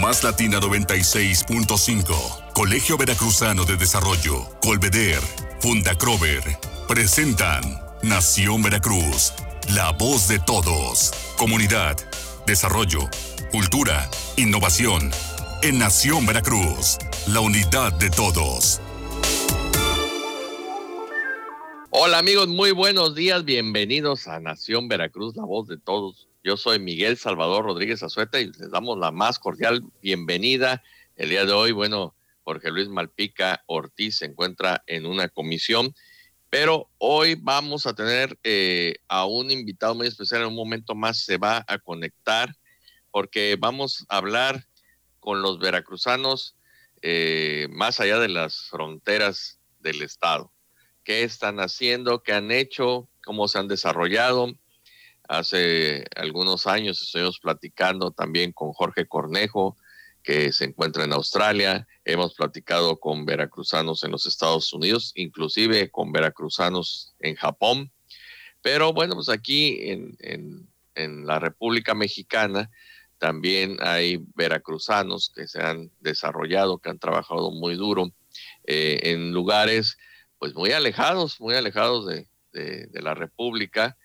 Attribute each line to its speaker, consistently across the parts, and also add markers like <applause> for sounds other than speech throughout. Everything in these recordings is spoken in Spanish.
Speaker 1: Más Latina 96.5, Colegio Veracruzano de Desarrollo, Colveder, Funda Crover, presentan Nación Veracruz, la voz de todos. Comunidad, desarrollo, cultura, innovación. En Nación Veracruz, la unidad de todos.
Speaker 2: Hola amigos, muy buenos días, bienvenidos a Nación Veracruz, la voz de todos. Yo soy Miguel Salvador Rodríguez Azueta y les damos la más cordial bienvenida. El día de hoy, bueno, Jorge Luis Malpica Ortiz se encuentra en una comisión, pero hoy vamos a tener eh, a un invitado muy especial. En un momento más se va a conectar porque vamos a hablar con los veracruzanos eh, más allá de las fronteras del estado. ¿Qué están haciendo? ¿Qué han hecho? ¿Cómo se han desarrollado? Hace algunos años estuvimos platicando también con Jorge Cornejo, que se encuentra en Australia. Hemos platicado con veracruzanos en los Estados Unidos, inclusive con veracruzanos en Japón. Pero bueno, pues aquí en, la República Mexicana también hay veracruzanos que se han desarrollado, que han trabajado muy duro eh, en lugares pues muy alejados, muy alejados de la República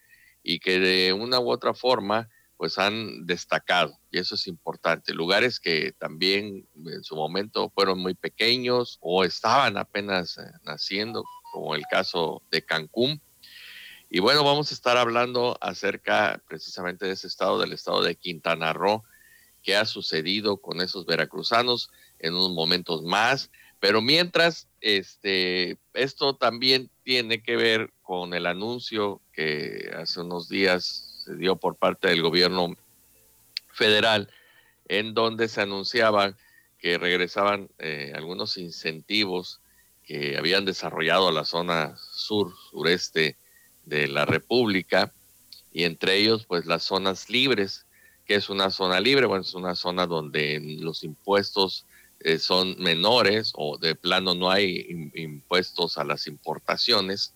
Speaker 2: y que de una u otra forma pues han destacado y eso es importante. Lugares que también en su momento fueron muy pequeños o estaban apenas eh, naciendo, como el caso de Cancún. Y bueno, vamos a estar hablando acerca precisamente de ese estado, del estado de Quintana Roo, qué ha sucedido con esos veracruzanos en unos momentos más. Pero mientras, este, esto también tiene que ver con el anuncio que hace unos días se dio por parte del gobierno federal, en donde se anunciaba que regresaban eh, algunos incentivos que habían desarrollado la zona sur, sureste de la República, y entre ellos, pues las zonas libres, que es una zona libre, bueno, es una zona donde los impuestos eh, son menores o de plano no hay impuestos a las importaciones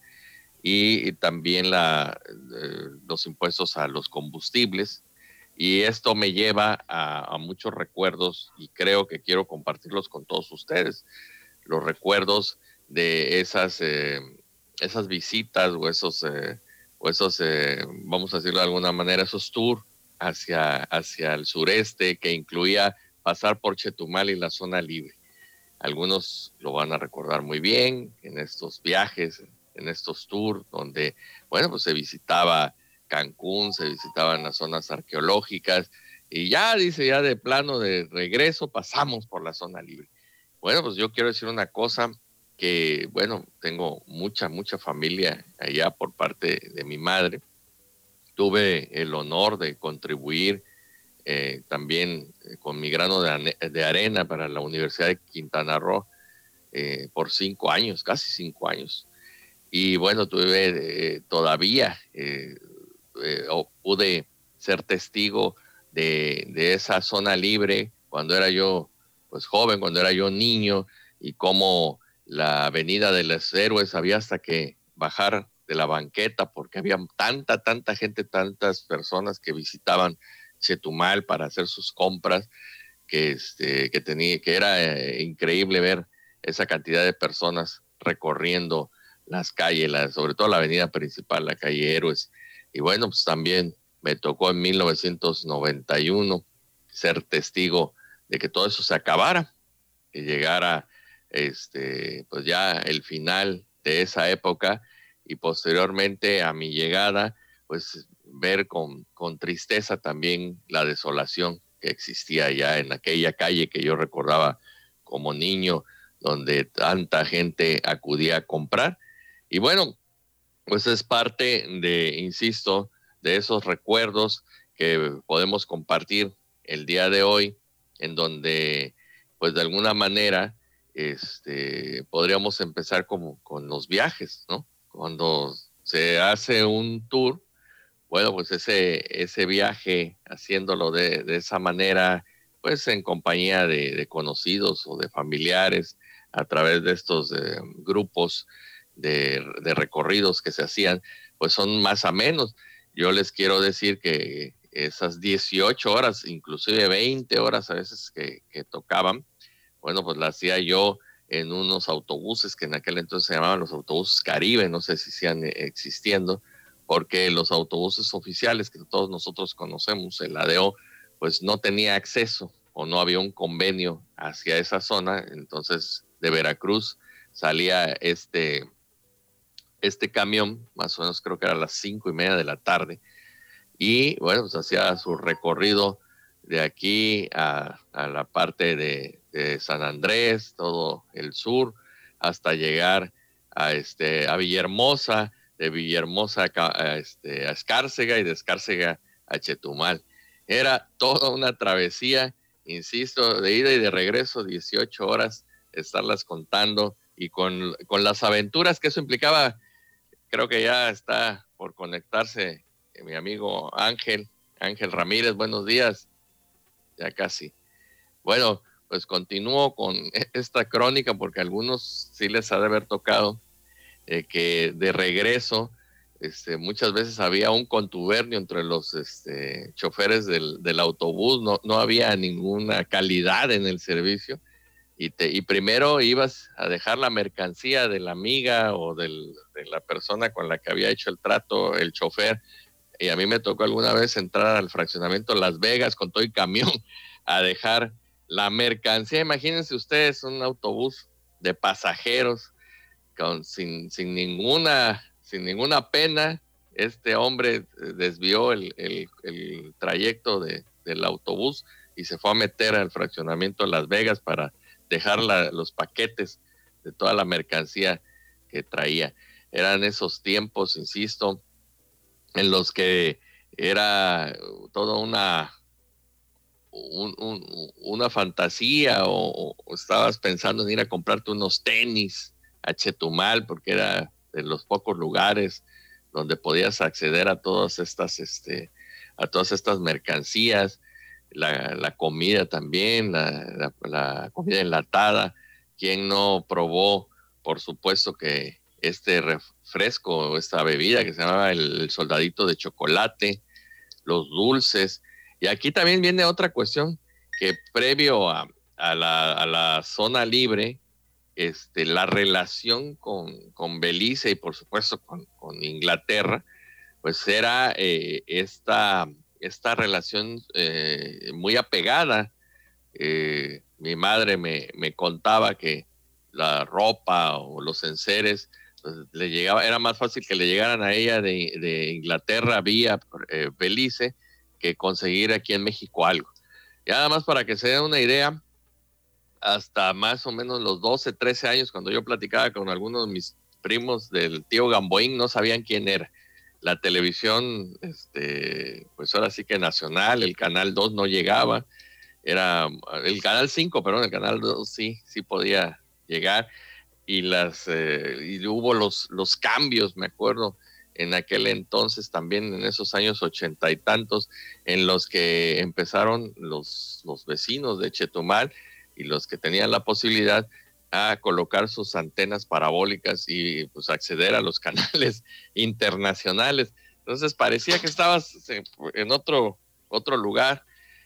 Speaker 2: y, también eh, los impuestos a los combustibles. Y esto me lleva a, muchos recuerdos y creo que quiero compartirlos con todos ustedes. Los recuerdos de esas, eh, esas visitas o esos, o esos vamos a decirlo de alguna manera, esos tours hacia, hacia el sureste que incluía pasar por Chetumal y la zona libre. Algunos lo van a recordar muy bien en estos viajes, en estos tours, donde, bueno, pues se visitaba Cancún, se visitaban las zonas arqueológicas y ya, dice, ya de plano de regreso pasamos por la zona libre. Bueno, pues yo quiero decir una cosa que, bueno, tengo mucha, mucha familia allá por parte de mi madre. Tuve el honor de contribuir eh, también eh, con mi grano de, arena para la Universidad de Quintana Roo eh, por cinco años, casi cinco años. Y bueno, tuve todavía, pude ser testigo de, de, esa zona libre cuando era yo pues joven, cuando era yo niño, y cómo la avenida de los héroes había hasta que bajar de la banqueta porque había tanta, tanta gente, tantas personas que visitaban Chetumal para hacer sus compras, que, este, que, tenía, que era eh, increíble ver esa cantidad de personas recorriendo las calles, sobre todo la avenida principal, la calle Héroes. Y bueno, pues también me tocó en 1991 ser testigo de que todo eso se acabara, que llegara este, pues ya el final de esa época y posteriormente a mi llegada, pues ver con, con tristeza también la desolación que existía ya en aquella calle que yo recordaba como niño, donde tanta gente acudía a comprar. Y bueno, pues es parte de, insisto, de esos recuerdos que podemos compartir el día de hoy, en donde, pues de alguna manera, este, podríamos empezar como con los viajes, ¿no? Cuando se hace un tour, bueno, pues ese, ese viaje, haciéndolo de, esa manera, pues en compañía de, conocidos o de familiares, a través de estos eh, grupos de, recorridos que se hacían, pues son más a menos. Yo les quiero decir que esas 18 horas, inclusive 20 horas a veces que, tocaban, bueno, pues la hacía yo en unos autobuses que en aquel entonces se llamaban los autobuses Caribe, no sé si sigan existiendo, porque los autobuses oficiales que todos nosotros conocemos, el ADO, pues no tenía acceso o no había un convenio hacia esa zona, entonces de Veracruz salía este, este camión, más o menos creo que era a las cinco y media de la tarde, y bueno, pues hacía su recorrido de aquí a, la parte de, San Andrés, todo el sur, hasta llegar a, este, a Villahermosa, de Villahermosa a, este, a Escárcega y de Escárcega a Chetumal. Era toda una travesía, insisto, de ida y de regreso, 18 horas, estarlas contando y con, con las aventuras que eso implicaba, creo que ya está por conectarse mi amigo Ángel, Ángel Ramírez, buenos días. Ya casi. Bueno, pues continúo con esta crónica porque a algunos sí les ha de haber tocado eh, que de regreso este, muchas veces había un contubernio entre los este, choferes del, autobús, no, no, había ninguna calidad en el servicio y, te, y primero ibas a dejar la mercancía de la amiga o de la persona con la que había hecho el trato, el chofer, y a mí me tocó alguna vez entrar al fraccionamiento Las Vegas con todo el camión <laughs> a dejar la mercancía. Imagínense ustedes un autobús de pasajeros sin, ninguna, sin ninguna pena. Este hombre desvió el, trayecto de, del autobús y se fue a meter al fraccionamiento Las Vegas para dejar los paquetes de toda la mercancía que traía. Eran esos tiempos, insisto, en los que era toda una, una fantasía o, estabas pensando en ir a comprarte unos tenis a Chetumal porque era de los pocos lugares donde podías acceder a todas estas, este, a todas estas mercancías, la, comida también, la, comida enlatada. ¿Quién no probó, por supuesto, que este refresco, esta bebida que se llamaba el, soldadito de chocolate, los dulces. Y aquí también viene otra cuestión, que previo a, la, zona libre, este, la relación con, Belice y por supuesto con, Inglaterra, pues era eh, esta, esta relación eh, muy apegada. Eh, mi madre me, me, contaba que la ropa o los enseres le llegaba, era más fácil que le llegaran a ella de, Inglaterra vía Belice que conseguir aquí en México algo. Y nada más para que se den una idea, hasta más o menos los 12, 13 años, cuando yo platicaba con algunos de mis primos del tío Gamboín, no sabían quién era. La televisión, este, pues ahora sí que nacional, el canal 2 no llegaba, era el canal 5, perdón, el canal 2 sí, sí podía llegar y las eh, y hubo los, los cambios, me acuerdo, en aquel entonces también en esos años ochenta y tantos, en los que empezaron los, los vecinos de Chetumal y los que tenían la posibilidad a colocar sus antenas parabólicas y pues acceder a los <laughs> canales internacionales. Entonces parecía que estabas en otro, otro lugar,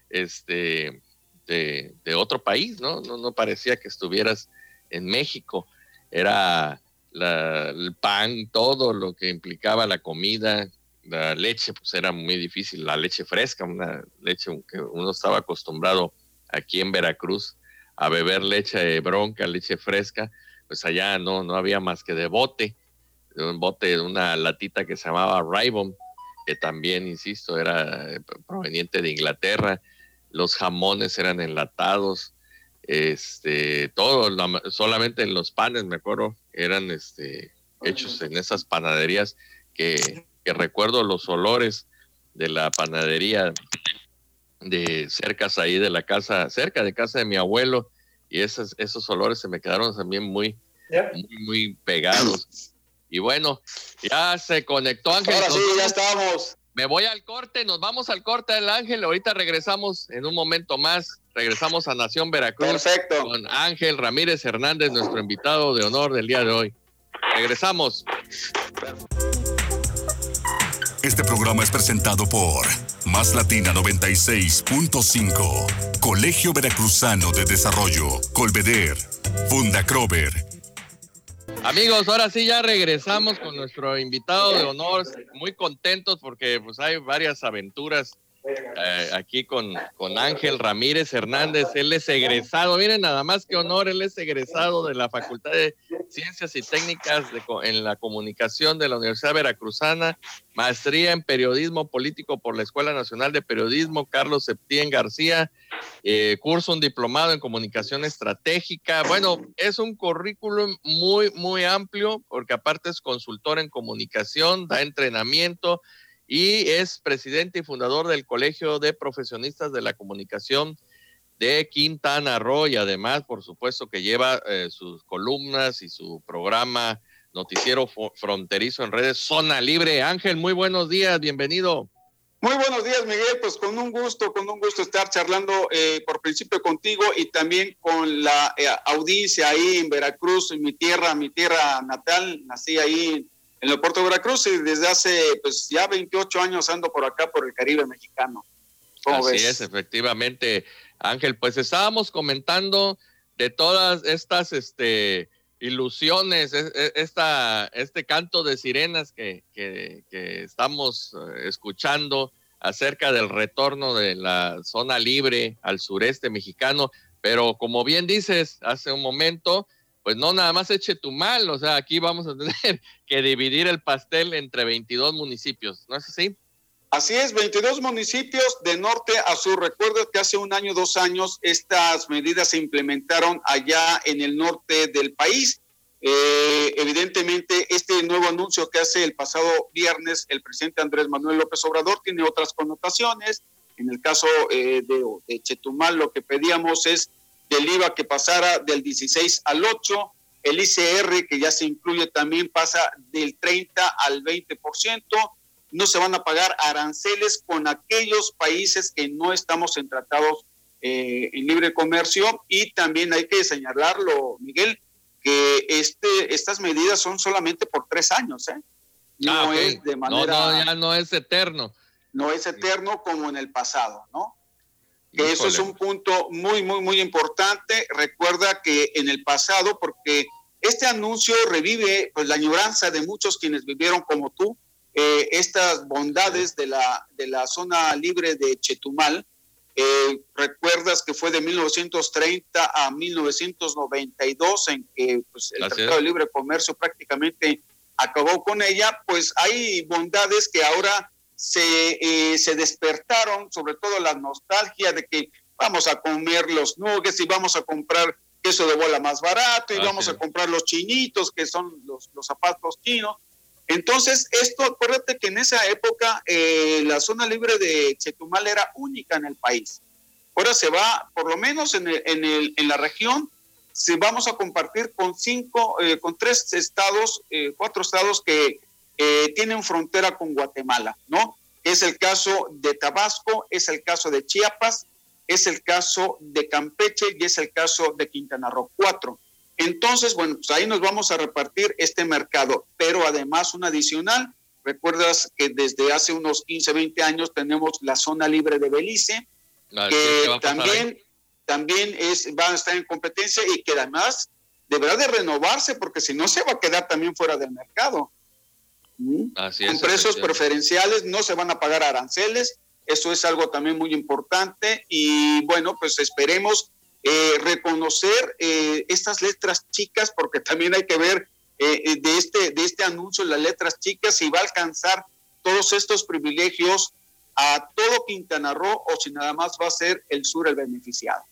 Speaker 2: este, de, otro país, ¿no? ¿no? No parecía que estuvieras en México era el pan, todo lo que implicaba la comida, la leche, pues era muy difícil, la leche fresca, una leche que uno estaba acostumbrado aquí en Veracruz a beber leche bronca, leche fresca, pues allá no, no había más que de bote, de un bote, de una latita que se llamaba Ribon, que también, insisto, era eh, proveniente de Inglaterra, los jamones eran enlatados, este, todo, solamente los panes, me acuerdo, eran este, hechos en esas panaderías que, recuerdo los olores de la panadería de cerca ahí de la casa, cerca de casa de mi abuelo, y esos, esos olores se me quedaron también muy, muy, muy, pegados. Y bueno, ya se conectó Ángel.
Speaker 3: Ahora sí, ya estamos.
Speaker 2: Me voy al corte, nos vamos al corte del Ángel, ahorita regresamos en un momento más, regresamos a Nación Veracruz
Speaker 3: Perfecto.
Speaker 2: con Ángel Ramírez Hernández, nuestro invitado de honor del día de hoy. Regresamos.
Speaker 1: Este programa es presentado por Más Latina 96.5, Colegio Veracruzano de Desarrollo, Colveder, Funda Crover.
Speaker 2: Amigos, ahora sí ya regresamos con nuestro invitado de honor, muy contentos porque pues hay varias aventuras eh, aquí con, con Ángel Ramírez Hernández. Él es egresado, miren nada más que honor, él es egresado de la Facultad de Ciencias y Técnicas en la Comunicación de la Universidad Veracruzana, maestría en Periodismo Político por la Escuela Nacional de Periodismo Carlos Septién García, eh, curso un diplomado en Comunicación Estratégica. Bueno, es un currículum muy, muy amplio porque aparte es consultor en comunicación, da entrenamiento y es presidente y fundador del Colegio de Profesionistas de la Comunicación de Quintana Roo y además, por supuesto, que lleva eh, sus columnas y su programa Noticiero Fronterizo en redes Zona Libre. Ángel, muy buenos días, bienvenido.
Speaker 3: Muy buenos días, Miguel. Pues con un gusto, con un gusto estar charlando eh, por principio contigo y también con la eh, audiencia ahí en Veracruz, en mi tierra, mi tierra natal. Nací ahí en el puerto de Veracruz y desde hace pues ya 28 años ando por acá por el Caribe mexicano.
Speaker 2: Así es, efectivamente, Ángel. Pues estábamos comentando de todas estas este, ilusiones, e, e, esta, este canto de sirenas que, que, estamos eh, escuchando acerca del retorno de la zona libre al sureste mexicano. Pero como bien dices hace un momento, pues no nada más eche tu mal, o sea, aquí vamos a <laughs> tener que dividir el pastel entre 22 municipios, ¿no es así?
Speaker 3: Así es, 22 municipios de norte a sur. Recuerdo que hace un año, dos años, estas medidas se implementaron allá en el norte del país. Eh, evidentemente, este nuevo anuncio que hace el pasado viernes el presidente Andrés Manuel López Obrador tiene otras connotaciones. En el caso eh, de, de Chetumal, lo que pedíamos es del IVA que pasara del 16 al 8, el ICR que ya se incluye también pasa del 30 al 20%, no se van a pagar aranceles con aquellos países que no estamos en tratados eh, en libre comercio y también hay que señalarlo, Miguel, que este, estas medidas son solamente por tres años, ¿eh?
Speaker 2: No ah, es de manera... No, no, ya no es eterno.
Speaker 3: No es eterno como en el pasado, ¿no? eso es un punto muy, muy, muy importante. Recuerda que en el pasado, porque este anuncio revive pues, la añoranza de muchos quienes vivieron como tú, eh, estas bondades de la, de la zona libre de Chetumal. Eh, recuerdas que fue de 1930 a 1992 en que pues, el Tratado de Libre Comercio prácticamente acabó con ella, pues hay bondades que ahora se, eh, se despertaron, sobre todo la nostalgia de que vamos a comer los nuggets y vamos a comprar queso de bola más barato y vamos a comprar los chinitos, que son los, los zapatos chinos. Entonces, esto, acuérdate que en esa época eh, la zona libre de Chetumal era única en el país. Ahora se va, por lo menos en, la región, se vamos a compartir con cinco, eh, con tres estados, cuatro estados que eh, tienen frontera con Guatemala, ¿no? Es el caso de Tabasco, es el caso de Chiapas, es el caso de Campeche y es el caso de Quintana Roo, cuatro. Entonces, bueno, pues ahí nos vamos a repartir este mercado, pero además un adicional, recuerdas que desde hace unos 15, 20 años tenemos la zona libre de Belice, que también, también es, va a estar en competencia y que además deberá de renovarse porque si no se va a quedar también fuera del mercado. Así con precios preferenciales, no se van a pagar aranceles, eso es algo también muy importante y bueno, pues esperemos eh, reconocer eh, estas letras chicas porque también hay que ver eh, de, este, de este anuncio las letras chicas si va a alcanzar todos estos privilegios a todo Quintana Roo o si nada más va a ser el sur el beneficiado.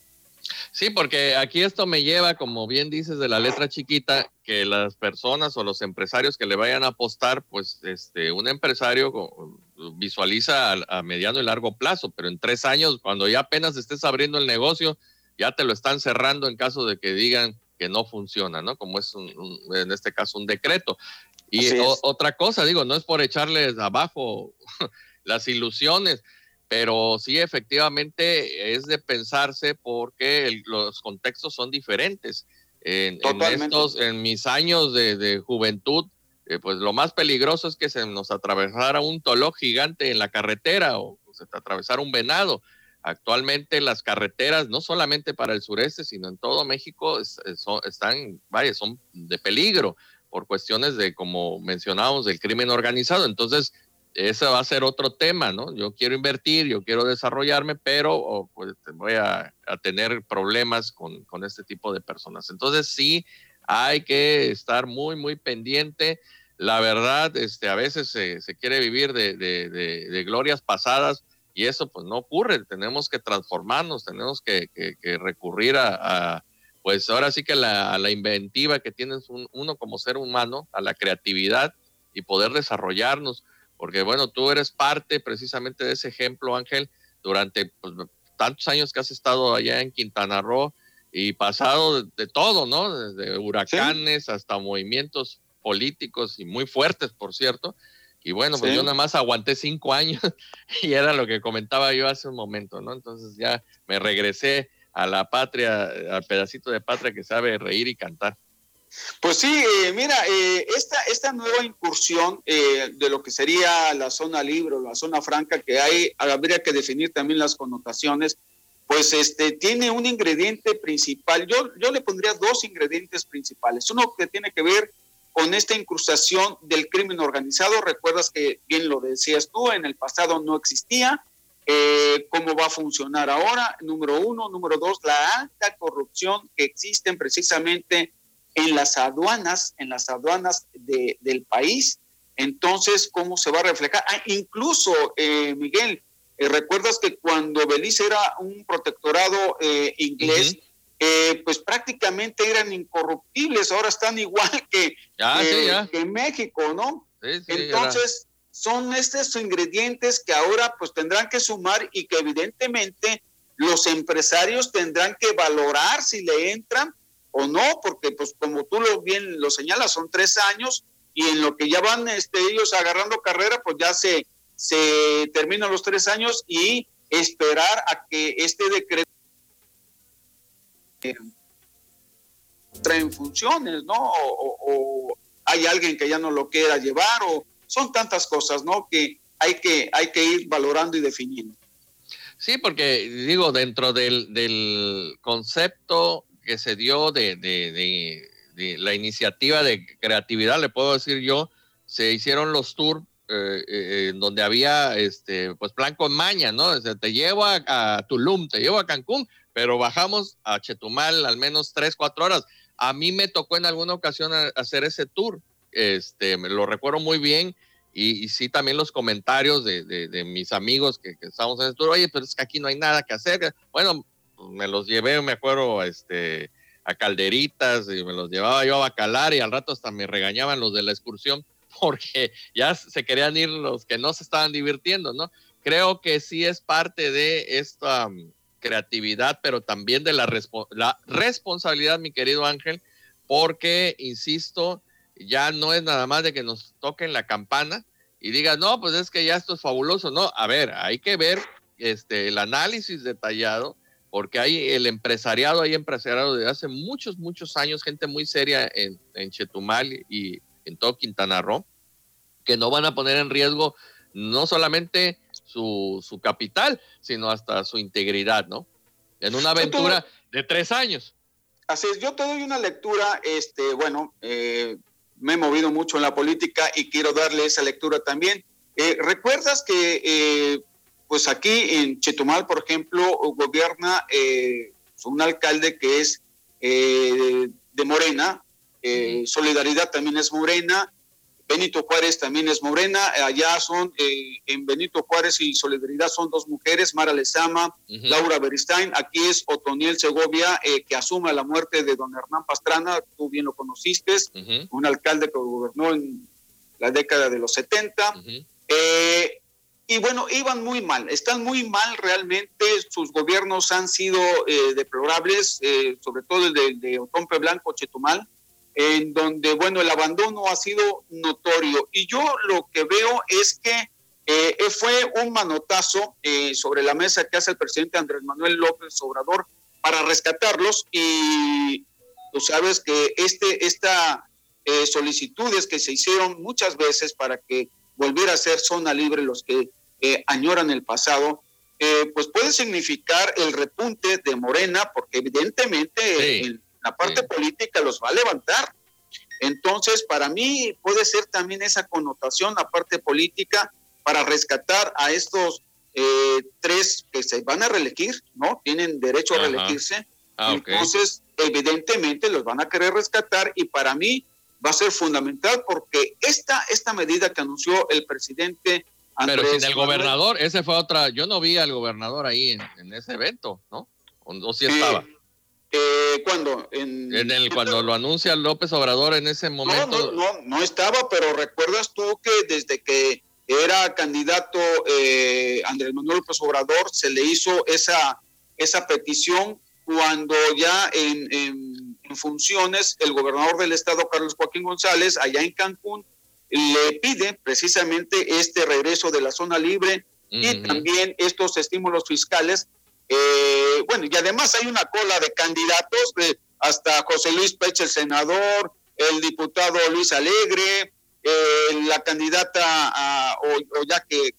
Speaker 2: Sí, porque aquí esto me lleva, como bien dices, de la letra chiquita, que las personas o los empresarios que le vayan a apostar, pues este, un empresario visualiza a, mediano y largo plazo, pero en tres años, cuando ya apenas estés abriendo el negocio, ya te lo están cerrando en caso de que digan que no funciona, ¿no? Como es en este caso un decreto. Y otra cosa, digo, no es por echarles abajo <laughs> las ilusiones, pero sí efectivamente es de pensarse porque los contextos son diferentes. En, estos, en mis años de, juventud, eh, pues lo más peligroso es que se nos atravesara un toló gigante en la carretera o se te atravesara un venado. Actualmente las carreteras, no solamente para el sureste, sino en todo México, están, vaya, son de peligro por cuestiones de, como mencionábamos, del crimen organizado. Entonces, ese va a ser otro tema, ¿no? Yo quiero invertir, yo quiero desarrollarme, pero pues, voy a, tener problemas con, este tipo de personas. Entonces sí, hay que estar muy, muy pendiente. La verdad, este, a veces se, quiere vivir de, glorias pasadas y eso pues no ocurre. Tenemos que transformarnos, tenemos que, que, recurrir a, a, pues ahora sí que la, a la inventiva que tienes uno como ser humano, a la creatividad y poder desarrollarnos porque bueno, tú eres parte precisamente de ese ejemplo, Ángel, durante pues, tantos años que has estado allá en Quintana Roo y pasado de, todo, ¿no? Desde huracanes hasta movimientos políticos y muy fuertes, por cierto. Y bueno, pues yo nada más aguanté cinco años <laughs> y era lo que comentaba yo hace un momento, ¿no? Entonces ya me regresé a la patria, al pedacito de patria que sabe reír y cantar.
Speaker 3: Pues sí, eh, mira, eh, esta, esta nueva incursión eh, de lo que sería la zona libre o la zona franca que hay, habría que definir también las connotaciones, pues este, tiene un ingrediente principal. Yo, yo le pondría dos ingredientes principales. Uno que tiene que ver con esta incrustación del crimen organizado. Recuerdas que, bien lo decías tú, en el pasado no existía. ¿Cómo va a funcionar ahora? Número uno. Número dos, la alta corrupción que existen precisamente en las aduanas, en las aduanas del país. Entonces, ¿cómo se va a reflejar? Ah, incluso, eh, Miguel, eh, recuerdas que cuando Belice era un protectorado eh, pues prácticamente eran incorruptibles, ahora están igual <laughs> que, que México, ¿no? Entonces, son estos ingredientes que ahora pues tendrán que sumar y que evidentemente los empresarios tendrán que valorar si le entran o no, porque pues como tú lo bien lo señalas, son tres años y en lo que ya van este, ellos agarrando carrera, pues ya se, se terminan los tres años y esperar a que este decreto entre en funciones, ¿no? O, o, hay alguien que ya no lo quiera llevar, o son tantas cosas, ¿no? Que hay que, hay que ir valorando y definiendo.
Speaker 2: Sí, porque digo, dentro del, del concepto que se dio de, de, de, la iniciativa de creatividad, le puedo decir yo, se hicieron los tours eh, eh, donde había este pues plan con maña, ¿no? te llevo a, Tulum, te llevo a Cancún, pero bajamos a Chetumal al menos tres, cuatro horas. A mí me tocó en alguna ocasión hacer ese tour, este, me lo recuerdo muy bien. Y, sí, también los comentarios de, de, mis amigos que, que estábamos en el tour, oye, pero es que aquí no hay nada que hacer. Bueno, me los llevé, me acuerdo, este, a calderitas y me los llevaba yo a bacalar y al rato hasta me regañaban los de la excursión <laughs> porque ya se querían ir los que no se estaban divirtiendo, ¿no? Creo que sí es parte de esta creatividad, pero también de la, responsabilidad, mi querido Ángel, porque, insisto, ya no es nada más de que nos toquen la campana y digan, no, pues es que ya esto es fabuloso. No, a ver, hay que ver este, el análisis detallado porque hay el empresariado, hay empresariado de hace muchos, muchos años, gente muy seria en, Chetumal y en todo Quintana Roo, que no van a poner en riesgo no solamente su, su capital, sino hasta su integridad, ¿no? En una aventura de tres años.
Speaker 3: Así es, yo te doy una lectura, este, bueno, eh, me he movido mucho en la política y quiero darle esa lectura también. Eh, ¿Recuerdas que eh, pues aquí en Chetumal, por ejemplo, gobierna eh, un alcalde que es eh, de Morena, Solidaridad también es Morena, Benito Juárez también es Morena, allá son, en Benito Juárez y Solidaridad son dos mujeres, Mara Lezama, Laura Beristain, aquí es Otoniel Segovia, que asume la muerte de don Hernán Pastrana, tú bien lo conociste, un alcalde que gobernó en la década de los 70. Y bueno, iban muy mal, están muy mal realmente, sus gobiernos han sido eh, deplorables, eh, sobre todo el de, de Otompe Blanco, Chetumal, en donde, bueno, el abandono ha sido notorio. Y yo lo que veo es que eh, fue un manotazo sobre la mesa que hace el presidente Andrés Manuel López Obrador para rescatarlos y tú sabes que este, esta eh, solicitudes que se hicieron muchas veces para que volviera a ser zona libre los que eh, añoran el pasado, eh, pues puede significar el repunte de Morena, porque evidentemente la parte política los va a levantar. Entonces, para mí puede ser también esa connotación, la parte política, para rescatar a estos tres que se van a reelegir, ¿no? Tienen derecho a reelegirse. Ah, Entonces, evidentemente los van a querer rescatar y para mí va a ser fundamental porque esta, esta medida que anunció el presidente
Speaker 2: Andrés Pero sin el gobernador, ese fue otra, yo no vi al gobernador ahí en, ese evento, ¿no? ¿O, sí estaba?
Speaker 3: Eh, ¿Cuándo? En,
Speaker 2: el, cuando lo anuncia López Obrador en ese momento.
Speaker 3: No, no, no, estaba, pero recuerdas tú que desde que era candidato eh, Andrés Manuel López Obrador se le hizo esa, esa petición cuando ya en, funciones el gobernador del estado, Carlos Joaquín González, allá en Cancún, le pide precisamente este regreso de la zona libre y también estos estímulos fiscales. Eh, bueno, y además hay una cola de candidatos, de hasta José Luis Peche, el senador, el diputado Luis Alegre, eh, la candidata, a, o, ya que,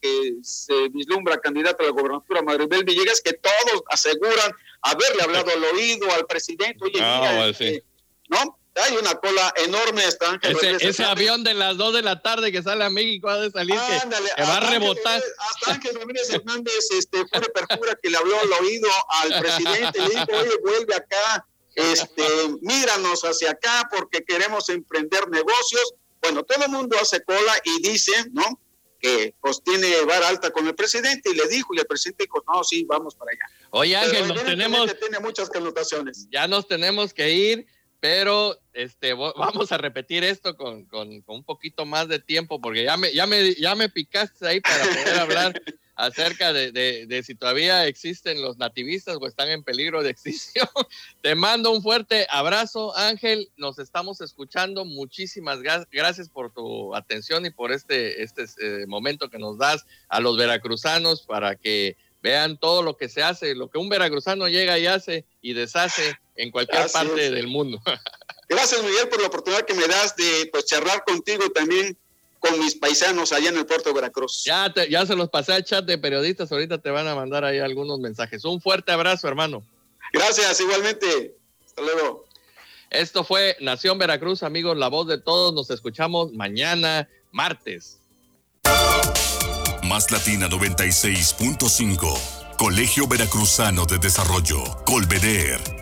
Speaker 3: se vislumbra candidata a la gobernatura Maribel Villegas, que todos aseguran haberle hablado al oído al presidente. Oye, ah, este, ¿no? Hay una cola enorme. Hasta
Speaker 2: ese, ese avión de las 2 de la tarde que sale a México ha de salir que, va a rebotar.
Speaker 3: hasta Ángel Ramírez Hernández este, fue perjura que le habló al oído al presidente. Le dijo, oye, vuelve acá, este, míranos hacia acá porque queremos emprender negocios. Bueno, todo el mundo hace cola y dice, ¿no? Que pues tiene bar alta con el presidente y le dijo, y el presidente dijo, no, sí, vamos para allá.
Speaker 2: Oye, Ángel, nos tenemos.
Speaker 3: Tiene muchas connotaciones.
Speaker 2: Ya nos tenemos que ir, pero este, <laughs> vamos a repetir esto con, con, un poquito más de tiempo, porque ya me, ya me, ya me picaste ahí para poder hablar <laughs> acerca de, de, si todavía existen los nativistas o están en peligro de extinción. <laughs> Te mando un fuerte abrazo, Ángel. Nos estamos escuchando. Muchísimas gracias por tu atención y por este, este eh, momento que nos das a los veracruzanos para que vean todo lo que se hace, lo que un veracruzano llega y hace y deshace en cualquier parte del mundo. <laughs>
Speaker 3: Gracias, Miguel, por la oportunidad que me das de pues, charlar contigo también con mis paisanos allá en el puerto de Veracruz.
Speaker 2: Ya, ya se los pasé al chat de periodistas, ahorita te van a mandar ahí algunos mensajes. Un fuerte abrazo, hermano.
Speaker 3: Gracias, igualmente. Hasta luego.
Speaker 2: Esto fue Nación Veracruz, amigos, la voz de todos. Nos escuchamos mañana, martes.
Speaker 1: Más Latina 96.5. Colegio Veracruzano de Desarrollo. Colveder.